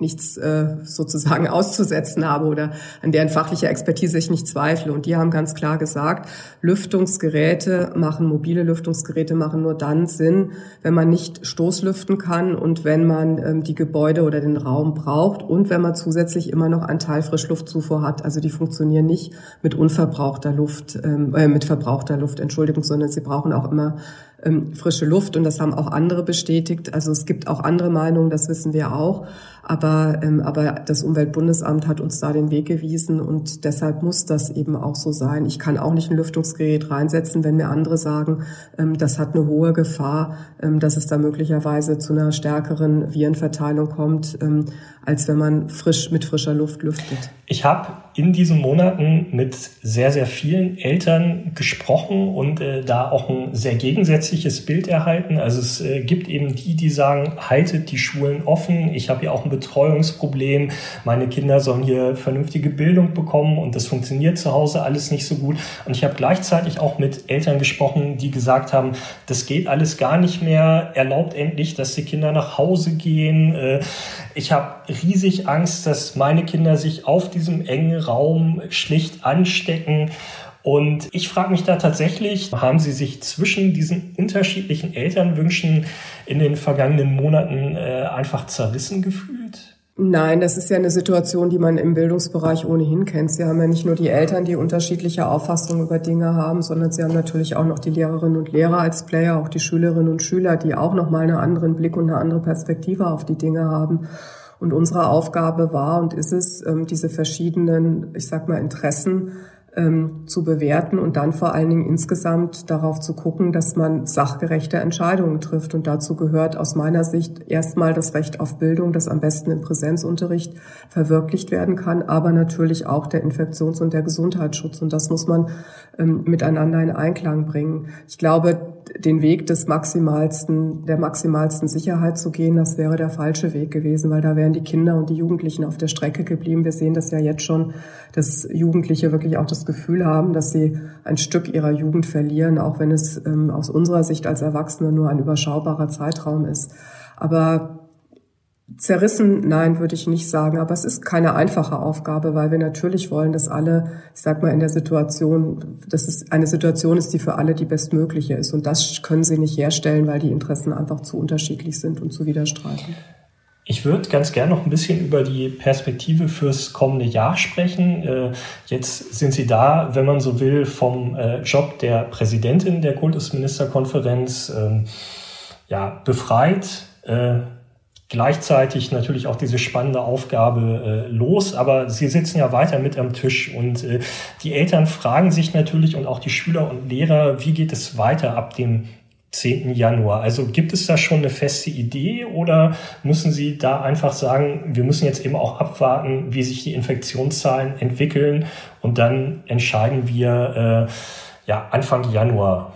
nichts äh, sozusagen auszusetzen habe oder an deren fachlicher Expertise ich nicht zweifle. Und die haben ganz klar gesagt, Lüftungsgeräte machen, mobile Lüftungsgeräte machen nur dann Sinn, wenn man nicht Stoßlüften kann und wenn man ähm, die Gebäude oder den Raum braucht und wenn man zusätzlich immer noch einen Teil Frischluftzufuhr hat. Also die funktionieren nicht mit unverbrauchter Luft, ähm, äh, mit verbrauchter Luft, Entschuldigung, sondern sie brauchen auch immer ähm, frische Luft und das haben auch andere bestätigt. Also es gibt auch andere Meinungen, das wissen wir auch. Aber, ähm, aber das Umweltbundesamt hat uns da den Weg gewiesen und deshalb muss das eben auch so sein. Ich kann auch nicht ein Lüftungsgerät reinsetzen, wenn mir andere sagen, ähm, das hat eine hohe Gefahr, ähm, dass es da möglicherweise zu einer stärkeren Virenverteilung kommt, ähm, als wenn man frisch mit frischer Luft lüftet. Ich habe in diesen Monaten mit sehr, sehr vielen Eltern gesprochen und äh, da auch ein sehr gegensätzliches Bild erhalten. Also es äh, gibt eben die, die sagen, haltet die Schulen offen. Ich habe ja auch ein Betreuungsproblem. Meine Kinder sollen hier vernünftige Bildung bekommen und das funktioniert zu Hause alles nicht so gut. Und ich habe gleichzeitig auch mit Eltern gesprochen, die gesagt haben, das geht alles gar nicht mehr. Erlaubt endlich, dass die Kinder nach Hause gehen. Äh, ich habe riesig Angst, dass meine Kinder sich auf diesem engen Raum schlicht anstecken. Und ich frage mich da tatsächlich, haben Sie sich zwischen diesen unterschiedlichen Elternwünschen in den vergangenen Monaten äh, einfach zerrissen gefühlt? Nein, das ist ja eine Situation, die man im Bildungsbereich ohnehin kennt. Sie haben ja nicht nur die Eltern, die unterschiedliche Auffassungen über Dinge haben, sondern Sie haben natürlich auch noch die Lehrerinnen und Lehrer als Player, auch die Schülerinnen und Schüler, die auch noch mal einen anderen Blick und eine andere Perspektive auf die Dinge haben. Und unsere Aufgabe war und ist es, ähm, diese verschiedenen, ich sag mal, Interessen ähm, zu bewerten und dann vor allen Dingen insgesamt darauf zu gucken, dass man sachgerechte Entscheidungen trifft. Und dazu gehört aus meiner Sicht erstmal das Recht auf Bildung, das am besten im Präsenzunterricht verwirklicht werden kann, aber natürlich auch der Infektions- und der Gesundheitsschutz. Und das muss man ähm, miteinander in Einklang bringen. Ich glaube, den Weg des maximalsten, der maximalsten Sicherheit zu gehen, das wäre der falsche Weg gewesen, weil da wären die Kinder und die Jugendlichen auf der Strecke geblieben. Wir sehen das ja jetzt schon, dass Jugendliche wirklich auch das Gefühl haben, dass sie ein Stück ihrer Jugend verlieren, auch wenn es ähm, aus unserer Sicht als Erwachsene nur ein überschaubarer Zeitraum ist. Aber Zerrissen, nein, würde ich nicht sagen, aber es ist keine einfache Aufgabe, weil wir natürlich wollen, dass alle, ich sag mal, in der Situation, dass es eine Situation ist, die für alle die bestmögliche ist. Und das können sie nicht herstellen, weil die Interessen einfach zu unterschiedlich sind und zu widerstreiten. Ich würde ganz gerne noch ein bisschen über die Perspektive fürs kommende Jahr sprechen. Äh, jetzt sind Sie da, wenn man so will, vom äh, Job der Präsidentin der Kultusministerkonferenz ähm, ja, befreit äh, gleichzeitig natürlich auch diese spannende Aufgabe äh, los, aber sie sitzen ja weiter mit am Tisch und äh, die Eltern fragen sich natürlich und auch die Schüler und Lehrer, wie geht es weiter ab dem 10. Januar. Also gibt es da schon eine feste Idee oder müssen Sie da einfach sagen, wir müssen jetzt eben auch abwarten, wie sich die Infektionszahlen entwickeln und dann entscheiden wir äh, ja Anfang Januar?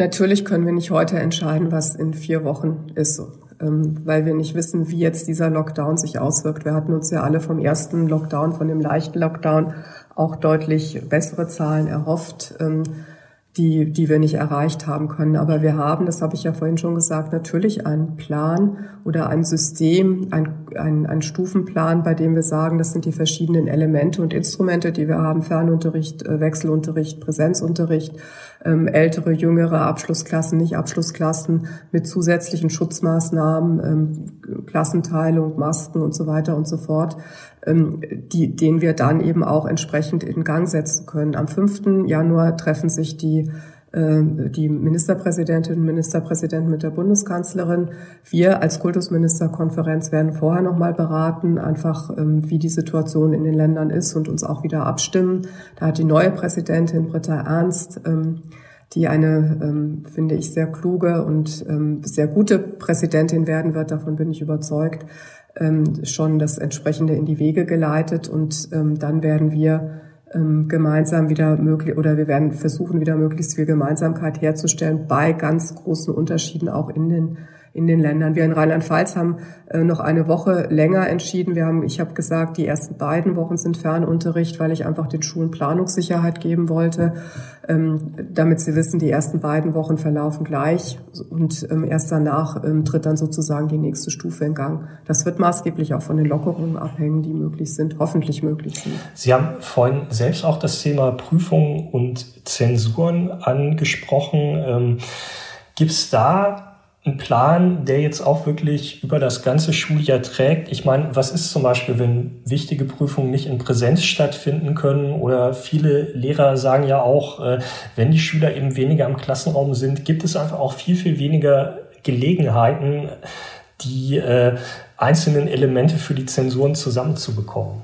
Natürlich können wir nicht heute entscheiden, was in vier Wochen ist, ähm, weil wir nicht wissen, wie jetzt dieser Lockdown sich auswirkt. Wir hatten uns ja alle vom ersten Lockdown, von dem leichten Lockdown auch deutlich bessere Zahlen erhofft. Die, die wir nicht erreicht haben können. Aber wir haben, das habe ich ja vorhin schon gesagt, natürlich einen Plan oder ein System, ein, ein, ein Stufenplan, bei dem wir sagen, das sind die verschiedenen Elemente und Instrumente, die wir haben, Fernunterricht, äh, Wechselunterricht, Präsenzunterricht, ähm, ältere, jüngere Abschlussklassen, nicht Abschlussklassen mit zusätzlichen Schutzmaßnahmen, ähm, Klassenteilung, Masken und so weiter und so fort. Ähm, die, den wir dann eben auch entsprechend in Gang setzen können. Am 5. Januar treffen sich die äh, die Ministerpräsidentin und Ministerpräsidenten mit der Bundeskanzlerin. Wir als Kultusministerkonferenz werden vorher nochmal beraten, einfach ähm, wie die Situation in den Ländern ist und uns auch wieder abstimmen. Da hat die neue Präsidentin Britta Ernst ähm, die eine, finde ich, sehr kluge und sehr gute Präsidentin werden wird, davon bin ich überzeugt, ähm, schon das entsprechende in die Wege geleitet und ähm, dann werden wir ähm, gemeinsam wieder möglich oder wir werden versuchen wieder möglichst viel Gemeinsamkeit herzustellen bei ganz großen Unterschieden auch in den in den Ländern. Wir in Rheinland-Pfalz haben äh, noch eine Woche länger entschieden. Wir haben, ich habe gesagt, die ersten beiden Wochen sind Fernunterricht, weil ich einfach den Schulen Planungssicherheit geben wollte, ähm, damit sie wissen, die ersten beiden Wochen verlaufen gleich und ähm, erst danach ähm, tritt dann sozusagen die nächste Stufe in Gang. Das wird maßgeblich auch von den Lockerungen abhängen, die möglich sind, hoffentlich möglich sind. Sie haben vorhin selbst auch das Thema Prüfungen und Zensuren angesprochen. Gibt es da ein Plan, der jetzt auch wirklich über das ganze Schuljahr trägt? Ich meine, was ist zum Beispiel, wenn wichtige Prüfungen nicht in Präsenz stattfinden können? Oder viele Lehrer sagen ja auch, äh, wenn die Schüler eben weniger im Klassenraum sind, gibt es einfach auch viel, viel weniger Gelegenheiten, die äh, einzelnen Elemente für die Zensuren zusammenzubekommen.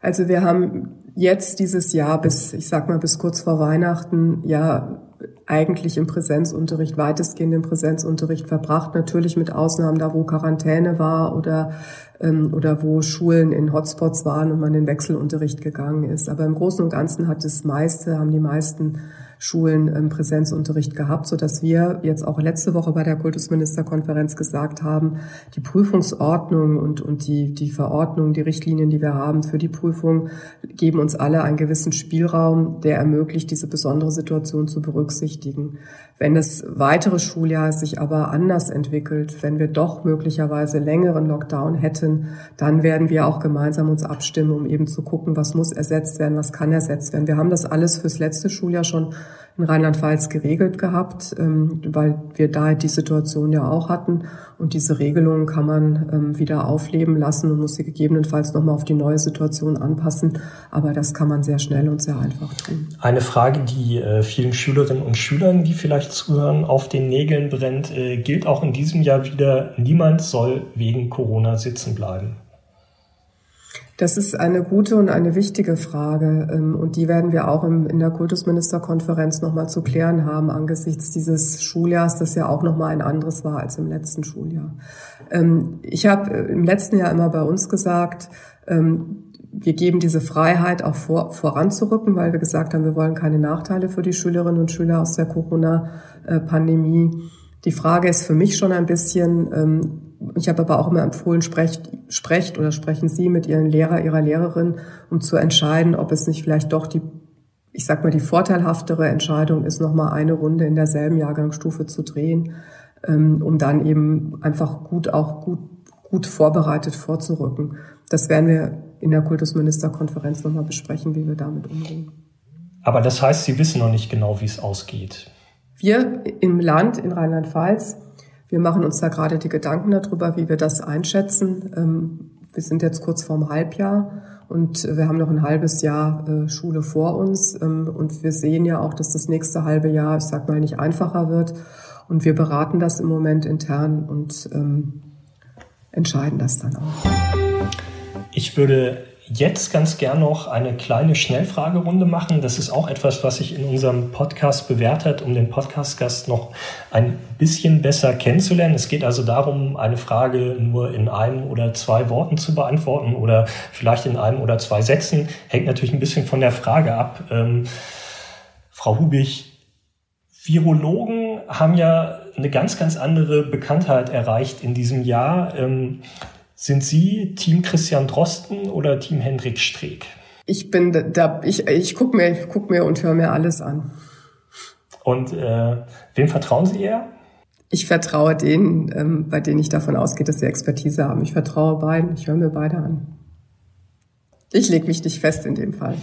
Also wir haben jetzt dieses Jahr bis, ich sag mal, bis kurz vor Weihnachten ja eigentlich im Präsenzunterricht, weitestgehend im Präsenzunterricht verbracht. Natürlich mit Ausnahmen da, wo Quarantäne war oder, ähm, oder wo Schulen in Hotspots waren und man in Wechselunterricht gegangen ist. Aber im Großen und Ganzen hat das meiste, haben die meisten Schulen im Präsenzunterricht gehabt, so dass wir jetzt auch letzte Woche bei der Kultusministerkonferenz gesagt haben, die Prüfungsordnung und, und die, die Verordnung, die Richtlinien, die wir haben für die Prüfung, geben uns alle einen gewissen Spielraum, der ermöglicht, diese besondere Situation zu berücksichtigen. Wenn das weitere Schuljahr sich aber anders entwickelt, wenn wir doch möglicherweise längeren Lockdown hätten, dann werden wir auch gemeinsam uns abstimmen, um eben zu gucken, was muss ersetzt werden, was kann ersetzt werden. Wir haben das alles fürs letzte Schuljahr schon in Rheinland-Pfalz geregelt gehabt, ähm, weil wir da die Situation ja auch hatten. Und diese Regelung kann man ähm, wieder aufleben lassen und muss sie gegebenenfalls nochmal auf die neue Situation anpassen. Aber das kann man sehr schnell und sehr einfach tun. Eine Frage, die äh, vielen Schülerinnen und Schülern, die vielleicht zuhören, auf den Nägeln brennt, äh, gilt auch in diesem Jahr wieder, niemand soll wegen Corona sitzen bleiben. Das ist eine gute und eine wichtige Frage. Ähm, und die werden wir auch in der Kultusministerkonferenz nochmal zu klären haben, angesichts dieses Schuljahrs, das ja auch nochmal ein anderes war als im letzten Schuljahr. Ähm, ich habe äh, im letzten Jahr immer bei uns gesagt, ähm, wir geben diese Freiheit auch vor, voranzurücken, weil wir gesagt haben, wir wollen keine Nachteile für die Schülerinnen und Schüler aus der Corona-Pandemie. Die Frage ist für mich schon ein bisschen, ich habe aber auch immer empfohlen, sprecht, sprecht oder sprechen Sie mit Ihren Lehrer, Ihrer Lehrerin, um zu entscheiden, ob es nicht vielleicht doch die, ich sag mal, die vorteilhaftere Entscheidung ist, nochmal eine Runde in derselben Jahrgangsstufe zu drehen, ähm, um dann eben einfach gut, auch gut, gut vorbereitet vorzurücken. Das werden wir in der Kultusministerkonferenz nochmal besprechen, wie wir damit umgehen. Aber das heißt, Sie wissen noch nicht genau, wie es ausgeht. Wir im Land, in Rheinland-Pfalz, wir machen uns da gerade die Gedanken darüber, wie wir das einschätzen. Ähm, wir sind jetzt kurz vorm Halbjahr und wir haben noch ein halbes Jahr äh, Schule vor uns. Ähm, und wir sehen ja auch, dass das nächste halbe Jahr, ich sag mal, nicht einfacher wird. Und wir beraten das im Moment intern und ähm, entscheiden das dann auch. Ich würde jetzt ganz gern noch eine kleine Schnellfragerunde machen. Das ist auch etwas, was sich in unserem Podcast bewährt hat, um den Podcast-Gast noch ein bisschen besser kennenzulernen. Es geht also darum, eine Frage nur in einem oder zwei Worten zu beantworten oder vielleicht in einem oder zwei Sätzen. Hängt natürlich ein bisschen von der Frage ab. Ähm, Frau Hubig, Virologen haben ja eine ganz, ganz andere Bekanntheit erreicht in diesem Jahr. Ähm, sind Sie Team Christian Drosten oder Team Hendrik Streeck? Ich bin da, ich, ich gucke mir, guck mir und höre mir alles an. Und äh, wem vertrauen Sie eher? Ich vertraue denen, ähm, bei denen ich davon ausgehe, dass sie Expertise haben. Ich vertraue beiden, ich höre mir beide an. Ich lege mich nicht fest in dem Fall.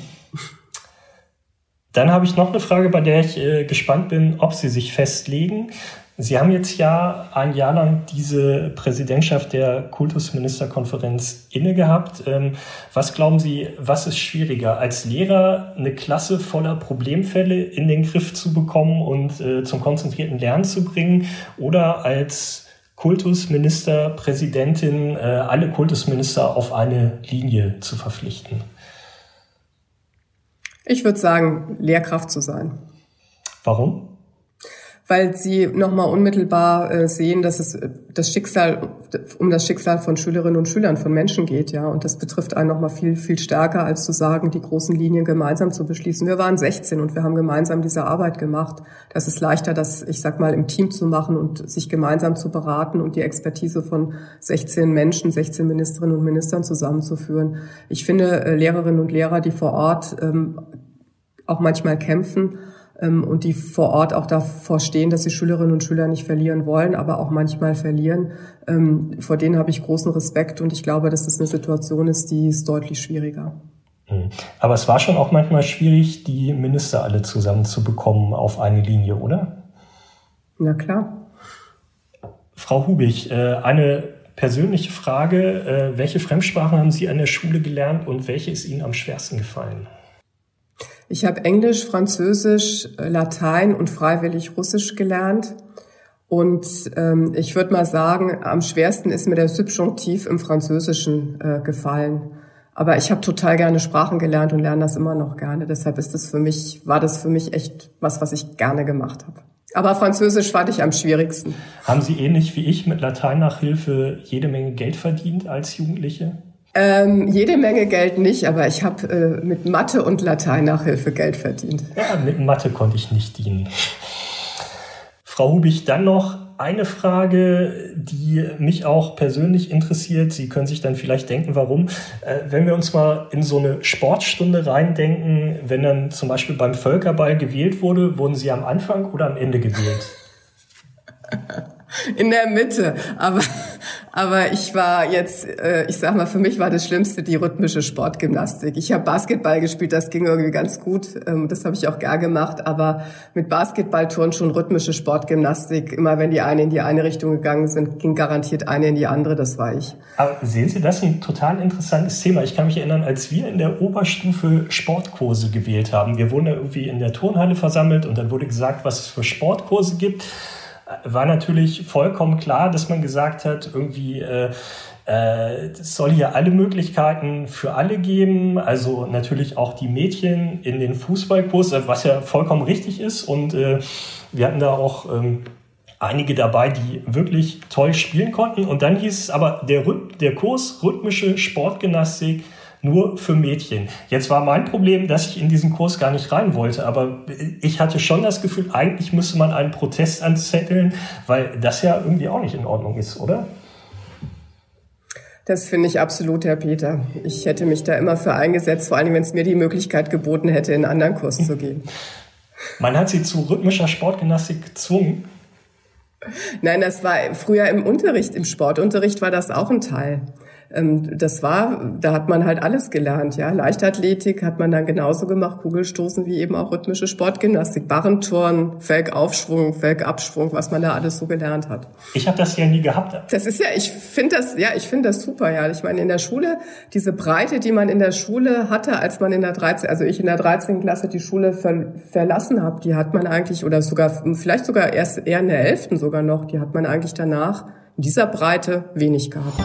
Dann habe ich noch eine Frage, bei der ich äh, gespannt bin, ob Sie sich festlegen. Sie haben jetzt ja ein Jahr lang diese Präsidentschaft der Kultusministerkonferenz inne gehabt. Ähm, was glauben Sie, was ist schwieriger, als Lehrer eine Klasse voller Problemfälle in den Griff zu bekommen und äh, zum konzentrierten Lernen zu bringen oder als Kultusministerpräsidentin äh, alle Kultusminister auf eine Linie zu verpflichten? Ich würde sagen, Lehrkraft zu sein. Warum? Weil sie nochmal unmittelbar äh, sehen, dass es äh, das Schicksal, um das Schicksal von Schülerinnen und Schülern, von Menschen geht, ja. Und das betrifft einen nochmal viel, viel stärker, als zu sagen, die großen Linien gemeinsam zu beschließen. Wir waren 16 und wir haben gemeinsam diese Arbeit gemacht. Das ist leichter, das, ich sag mal, im Team zu machen und sich gemeinsam zu beraten und die Expertise von 16 Menschen, 16 Ministerinnen und Ministern zusammenzuführen. Ich finde, äh, Lehrerinnen und Lehrer, die vor Ort ähm, auch manchmal kämpfen, und die vor Ort auch davor stehen, dass die Schülerinnen und Schüler nicht verlieren wollen, aber auch manchmal verlieren. Ähm, vor denen habe ich großen Respekt und ich glaube, dass das eine Situation ist, die ist deutlich schwieriger. Mhm. Aber es war schon auch manchmal schwierig, die Minister alle zusammenzubekommen auf eine Linie, oder? Na klar. Frau Hubig, äh, eine persönliche Frage. Äh, welche Fremdsprachen haben Sie an der Schule gelernt und welche ist Ihnen am schwersten gefallen? Ich habe Englisch, Französisch, Latein und freiwillig Russisch gelernt. Und ähm, ich würde mal sagen, am schwersten ist mir der Subjunktiv im Französischen äh, gefallen. Aber ich habe total gerne Sprachen gelernt und lerne das immer noch gerne. Deshalb ist das für mich, war das für mich echt was, was ich gerne gemacht habe. Aber Französisch fand ich am schwierigsten. Haben Sie ähnlich wie ich mit Lateinnachhilfe jede Menge Geld verdient als Jugendliche? Ähm, jede Menge Geld nicht, aber ich habe äh, mit Mathe und Lateinnachhilfe Geld verdient. Ja, mit Mathe konnte ich nicht dienen. Frau Hubig, dann noch eine Frage, die mich auch persönlich interessiert. Sie können sich dann vielleicht denken, warum. Äh, wenn wir uns mal in so eine Sportstunde reindenken, wenn dann zum Beispiel beim Völkerball gewählt wurde, wurden Sie am Anfang oder am Ende gewählt? in der Mitte. Aber, aber ich war jetzt, äh, ich sag mal, für mich war das Schlimmste die rhythmische Sportgymnastik. Ich habe Basketball gespielt, das ging irgendwie ganz gut. Ähm, das habe ich auch gern gemacht. Aber mit Basketballtouren schon rhythmische Sportgymnastik. Immer wenn die eine in die eine Richtung gegangen sind, ging garantiert eine in die andere. Das war ich. Aber sehen Sie, das ist ein total interessantes Thema. Ich kann mich erinnern, als wir in der Oberstufe Sportkurse gewählt haben. Wir wurden irgendwie in der Turnhalle versammelt und dann wurde gesagt, was es für Sportkurse gibt war natürlich vollkommen klar, dass man gesagt hat, irgendwie äh, äh, es soll hier alle Möglichkeiten für alle geben, also natürlich auch die Mädchen in den Fußballkurs, was ja vollkommen richtig ist. Und äh, wir hatten da auch ähm, einige dabei, die wirklich toll spielen konnten. Und dann hieß es aber, der, der Kurs rhythmische Sportgymnastik nur für Mädchen. Jetzt war mein Problem, dass ich in diesen Kurs gar nicht rein wollte, aber ich hatte schon das Gefühl, eigentlich müsste man einen Protest anzetteln, weil das ja irgendwie auch nicht in Ordnung ist, oder? Das finde ich absolut, Herr Peter. Ich hätte mich da immer für eingesetzt, vor allem wenn es mir die Möglichkeit geboten hätte, in einen anderen Kurs zu gehen. Man hat sie zu rhythmischer Sportgymnastik gezwungen. Nein, das war früher im Unterricht, im Sportunterricht war das auch ein Teil. Ähm, das war, da hat man halt alles gelernt, ja. Leichtathletik hat man dann genauso gemacht, Kugelstoßen wie eben auch rhythmische Sportgymnastik, Barrenturnen, Felgaufschwung, Felgabschwung, was man da alles so gelernt hat. Ich habe das ja nie gehabt. Das ist ja, ich finde das, ja, ich finde das super, ja. Ich meine, in der Schule, diese Breite, die man in der Schule hatte, als man in der 13, also ich in der 13. Klasse die Schule ver, verlassen habe, die hat man eigentlich, oder sogar, vielleicht sogar erst eher in der 11. sogar noch, die hat man eigentlich danach in dieser Breite wenig gehabt.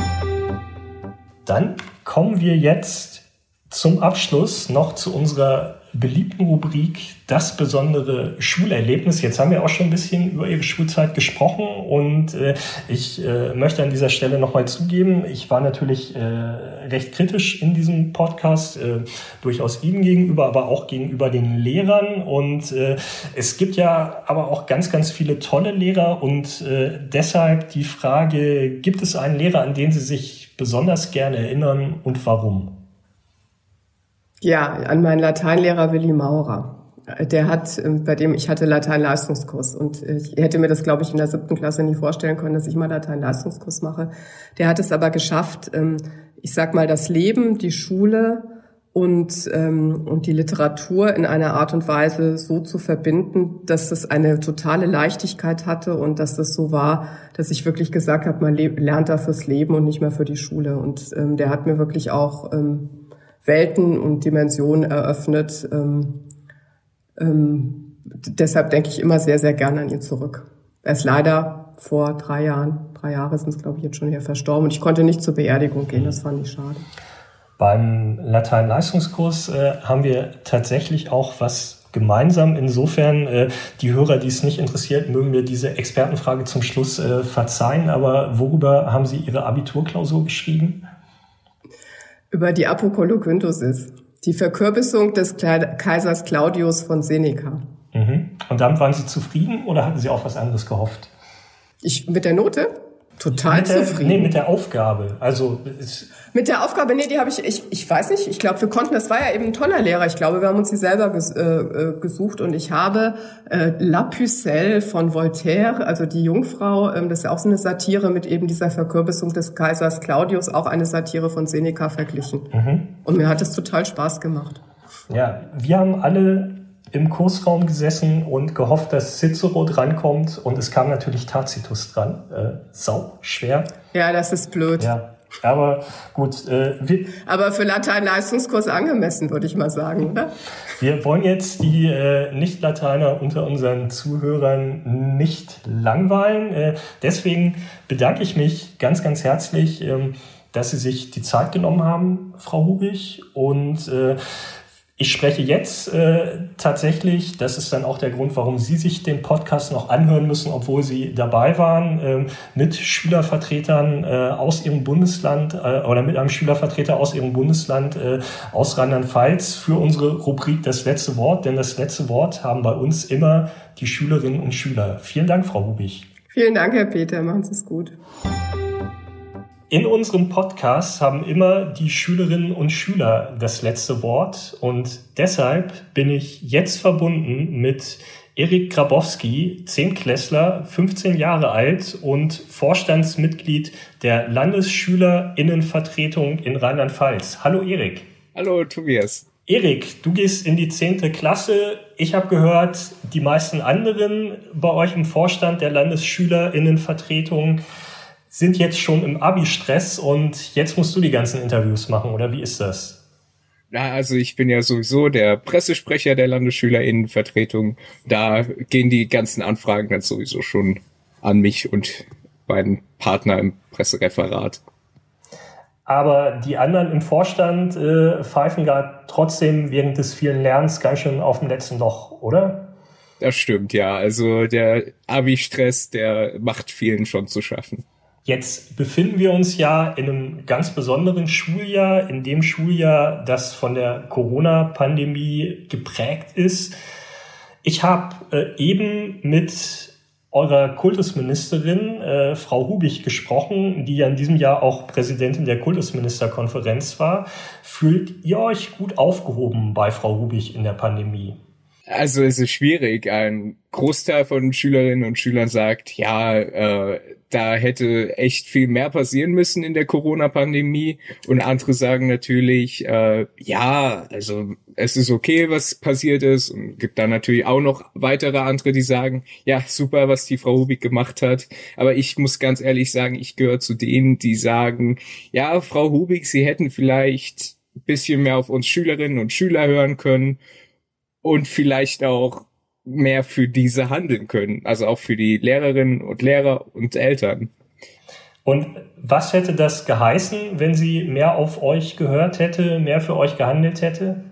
Dann kommen wir jetzt zum Abschluss noch zu unserer beliebten Rubrik Das besondere Schulerlebnis. Jetzt haben wir auch schon ein bisschen über Ihre Schulzeit gesprochen und äh, ich äh, möchte an dieser Stelle nochmal zugeben, ich war natürlich äh, recht kritisch in diesem Podcast, äh, durchaus Ihnen gegenüber, aber auch gegenüber den Lehrern und äh, es gibt ja aber auch ganz, ganz viele tolle Lehrer und äh, deshalb die Frage, gibt es einen Lehrer, an den Sie sich besonders gerne erinnern und warum? Ja, an meinen Lateinlehrer Willi Maurer. Der hat, ähm, bei dem ich hatte Latein-Leistungskurs und ich hätte mir das, glaube ich, in der siebten Klasse nie vorstellen können, dass ich mal Latein-Leistungskurs mache. Der hat es aber geschafft, ähm, ich sag mal, das Leben, die Schule und, ähm, und die Literatur in einer Art und Weise so zu verbinden, dass es eine totale Leichtigkeit hatte und dass es so war, dass ich wirklich gesagt habe, man lernt da fürs Leben und nicht mehr für die Schule. Und der hat mir wirklich auch Welten und Dimensionen eröffnet. Ähm, ähm, deshalb denke ich immer sehr, sehr gerne an ihn zurück. Er ist leider vor drei Jahren, drei Jahre sind es, glaube ich, jetzt schon hier verstorben und ich konnte nicht zur Beerdigung gehen, das fand ich schade. Beim Latein-Leistungskurs äh, haben wir tatsächlich auch was gemeinsam. Insofern, äh, die Hörer, die es nicht interessiert, mögen mir diese Expertenfrage zum Schluss äh, verzeihen. Aber worüber haben Sie Ihre Abiturklausur geschrieben? Über die Apokolokynthos die Verkürbissung des Kaisers Claudius von Seneca. Mhm. Und damit waren Sie zufrieden oder hatten Sie auch was anderes gehofft? Ich mit der Note? Total mit der, zufrieden. Nee, mit der Aufgabe. Also mit der Aufgabe, nee, die habe ich, ich, ich weiß nicht, ich glaube, wir konnten, das war ja eben ein toller Lehrer. Ich glaube, wir haben uns die selber ges, äh, äh, gesucht und ich habe äh, La Pucelle von Voltaire, also die Jungfrau, ähm, das ist ja auch so eine Satire mit eben dieser Verkürbissung des Kaisers Claudius, auch eine Satire von Seneca verglichen. Mhm. Und mir hat es total Spaß gemacht. Ja, wir haben alle im Kursraum gesessen und gehofft, dass Cicero drankommt und es kam natürlich Tacitus dran. Äh, sau schwer. Ja, das ist blöd. Ja, aber gut. Äh, wir, aber für Latein-Leistungskurs angemessen, würde ich mal sagen, oder? Wir wollen jetzt die äh, Nicht-Lateiner unter unseren Zuhörern nicht langweilen. Äh, deswegen bedanke ich mich ganz, ganz herzlich, ähm, dass Sie sich die Zeit genommen haben, Frau Hubig. Und äh, ich spreche jetzt äh, tatsächlich, das ist dann auch der Grund, warum Sie sich den Podcast noch anhören müssen, obwohl Sie dabei waren, äh, mit Schülervertretern äh, aus Ihrem Bundesland äh, oder mit einem Schülervertreter aus Ihrem Bundesland äh, aus Rheinland-Pfalz für unsere Rubrik Das letzte Wort. Denn das letzte Wort haben bei uns immer die Schülerinnen und Schüler. Vielen Dank, Frau Hubig. Vielen Dank, Herr Peter. Machen Sie es gut. In unserem Podcast haben immer die Schülerinnen und Schüler das letzte Wort und deshalb bin ich jetzt verbunden mit Erik Grabowski, Zehntklässler, 15 Jahre alt und Vorstandsmitglied der Landesschülerinnenvertretung in Rheinland-Pfalz. Hallo Erik. Hallo Tobias. Erik, du gehst in die zehnte Klasse. Ich habe gehört, die meisten anderen bei euch im Vorstand der Landesschülerinnenvertretung sind jetzt schon im Abi-Stress und jetzt musst du die ganzen Interviews machen, oder wie ist das? Na, also ich bin ja sowieso der Pressesprecher der Landesschülerinnenvertretung. Da gehen die ganzen Anfragen dann sowieso schon an mich und meinen Partner im Pressereferat. Aber die anderen im Vorstand äh, pfeifen gerade trotzdem während des vielen Lernens ganz schön auf dem letzten Loch, oder? Das stimmt, ja. Also der Abi-Stress, der macht vielen schon zu schaffen. Jetzt befinden wir uns ja in einem ganz besonderen Schuljahr, in dem Schuljahr, das von der Corona-Pandemie geprägt ist. Ich habe äh, eben mit eurer Kultusministerin, äh, Frau Hubig, gesprochen, die ja in diesem Jahr auch Präsidentin der Kultusministerkonferenz war. Fühlt ihr euch gut aufgehoben bei Frau Hubig in der Pandemie? Also es ist schwierig. Ein Großteil von Schülerinnen und Schülern sagt, ja, äh, da hätte echt viel mehr passieren müssen in der Corona-Pandemie. Und andere sagen natürlich, äh, ja, also es ist okay, was passiert ist. Und gibt dann natürlich auch noch weitere andere, die sagen, ja, super, was die Frau Hubig gemacht hat. Aber ich muss ganz ehrlich sagen, ich gehöre zu denen, die sagen, ja, Frau Hubig, Sie hätten vielleicht ein bisschen mehr auf uns Schülerinnen und Schüler hören können und vielleicht auch mehr für diese handeln können. Also auch für die Lehrerinnen und Lehrer und Eltern. Und was hätte das geheißen, wenn sie mehr auf euch gehört hätte, mehr für euch gehandelt hätte?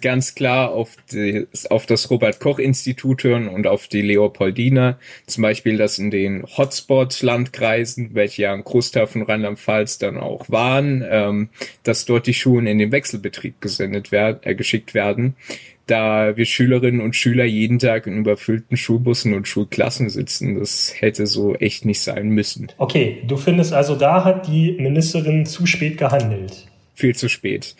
ganz klar auf, die, auf das Robert-Koch-Institut hören und auf die Leopoldina. Zum Beispiel, dass in den Hotspot-Landkreisen, welche ja ein Großteil von Rheinland-Pfalz dann auch waren, ähm, dass dort die Schulen in den Wechselbetrieb gesendet werden, äh, geschickt werden da wir Schülerinnen und Schüler jeden Tag in überfüllten Schulbussen und Schulklassen sitzen. Das hätte so echt nicht sein müssen. Okay, du findest also, da hat die Ministerin zu spät gehandelt. Viel zu spät.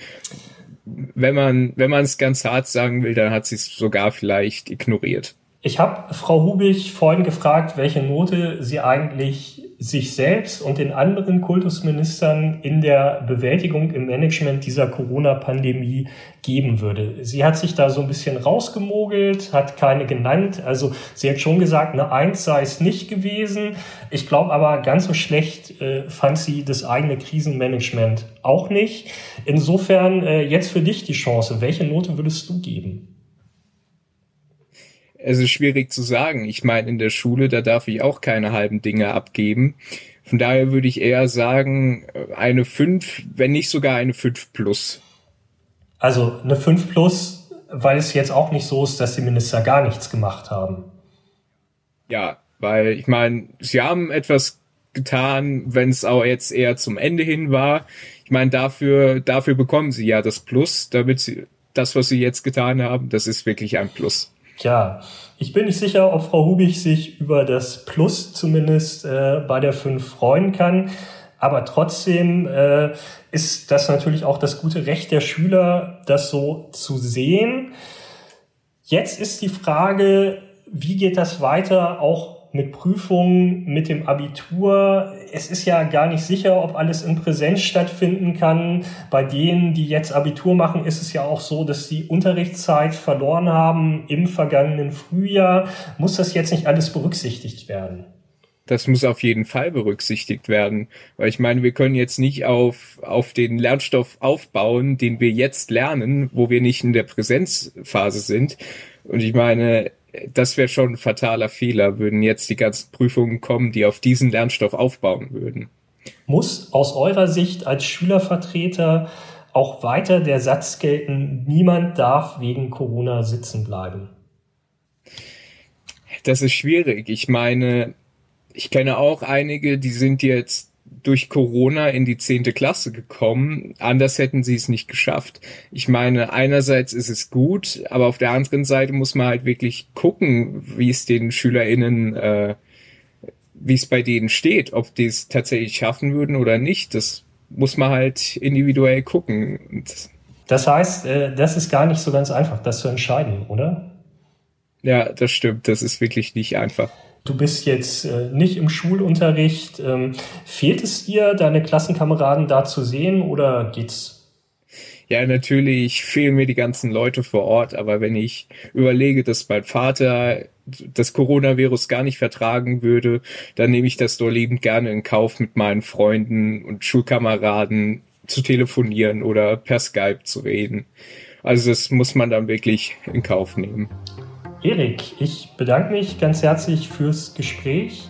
Wenn man, wenn man es ganz hart sagen will, dann hat sie es sogar vielleicht ignoriert. Ich habe Frau Hubig vorhin gefragt, welche Note sie eigentlich sich selbst und den anderen Kultusministern in der Bewältigung im Management dieser Corona-Pandemie geben würde. Sie hat sich da so ein bisschen rausgemogelt, hat keine genannt. Also sie hat schon gesagt, eine Eins sei es nicht gewesen. Ich glaube aber, ganz so schlecht äh, fand sie das eigene Krisenmanagement auch nicht. Insofern äh, jetzt für dich die Chance. Welche Note würdest du geben? Es ist schwierig zu sagen. Ich meine, in der Schule, da darf ich auch keine halben Dinge abgeben. Von daher würde ich eher sagen, eine 5, wenn nicht sogar eine 5 plus. Also eine 5 plus, weil es jetzt auch nicht so ist, dass die Minister gar nichts gemacht haben. Ja, weil ich meine, sie haben etwas getan, wenn es auch jetzt eher zum Ende hin war. Ich meine, dafür, dafür bekommen sie ja das Plus, damit sie das, was sie jetzt getan haben, das ist wirklich ein Plus. Tja, ich bin nicht sicher, ob Frau Hubig sich über das Plus zumindest äh, bei der 5 freuen kann. Aber trotzdem äh, ist das natürlich auch das gute Recht der Schüler, das so zu sehen. Jetzt ist die Frage, wie geht das weiter auch mit Prüfungen, mit dem Abitur. Es ist ja gar nicht sicher, ob alles in Präsenz stattfinden kann. Bei denen, die jetzt Abitur machen, ist es ja auch so, dass sie Unterrichtszeit verloren haben im vergangenen Frühjahr. Muss das jetzt nicht alles berücksichtigt werden? Das muss auf jeden Fall berücksichtigt werden, weil ich meine, wir können jetzt nicht auf, auf den Lernstoff aufbauen, den wir jetzt lernen, wo wir nicht in der Präsenzphase sind. Und ich meine, das wäre schon ein fataler Fehler, würden jetzt die ganzen Prüfungen kommen, die auf diesen Lernstoff aufbauen würden. Muss aus eurer Sicht als Schülervertreter auch weiter der Satz gelten, niemand darf wegen Corona sitzen bleiben? Das ist schwierig. Ich meine, ich kenne auch einige, die sind jetzt durch Corona in die zehnte Klasse gekommen. Anders hätten sie es nicht geschafft. Ich meine, einerseits ist es gut, aber auf der anderen Seite muss man halt wirklich gucken, wie es den SchülerInnen, äh, wie es bei denen steht, ob die es tatsächlich schaffen würden oder nicht. Das muss man halt individuell gucken. Das heißt, äh, das ist gar nicht so ganz einfach, das zu entscheiden, oder? Ja, das stimmt. Das ist wirklich nicht einfach. Du bist jetzt äh, nicht im Schulunterricht. Ähm, fehlt es dir, deine Klassenkameraden da zu sehen oder geht's? Ja, natürlich fehlen mir die ganzen Leute vor Ort, aber wenn ich überlege, dass mein Vater das Coronavirus gar nicht vertragen würde, dann nehme ich das doch liebend gerne in Kauf, mit meinen Freunden und Schulkameraden zu telefonieren oder per Skype zu reden. Also das muss man dann wirklich in Kauf nehmen. Erik, ich bedanke mich ganz herzlich fürs Gespräch.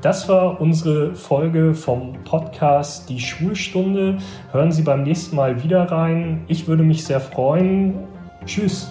Das war unsere Folge vom Podcast Die Schulstunde. Hören Sie beim nächsten Mal wieder rein. Ich würde mich sehr freuen. Tschüss.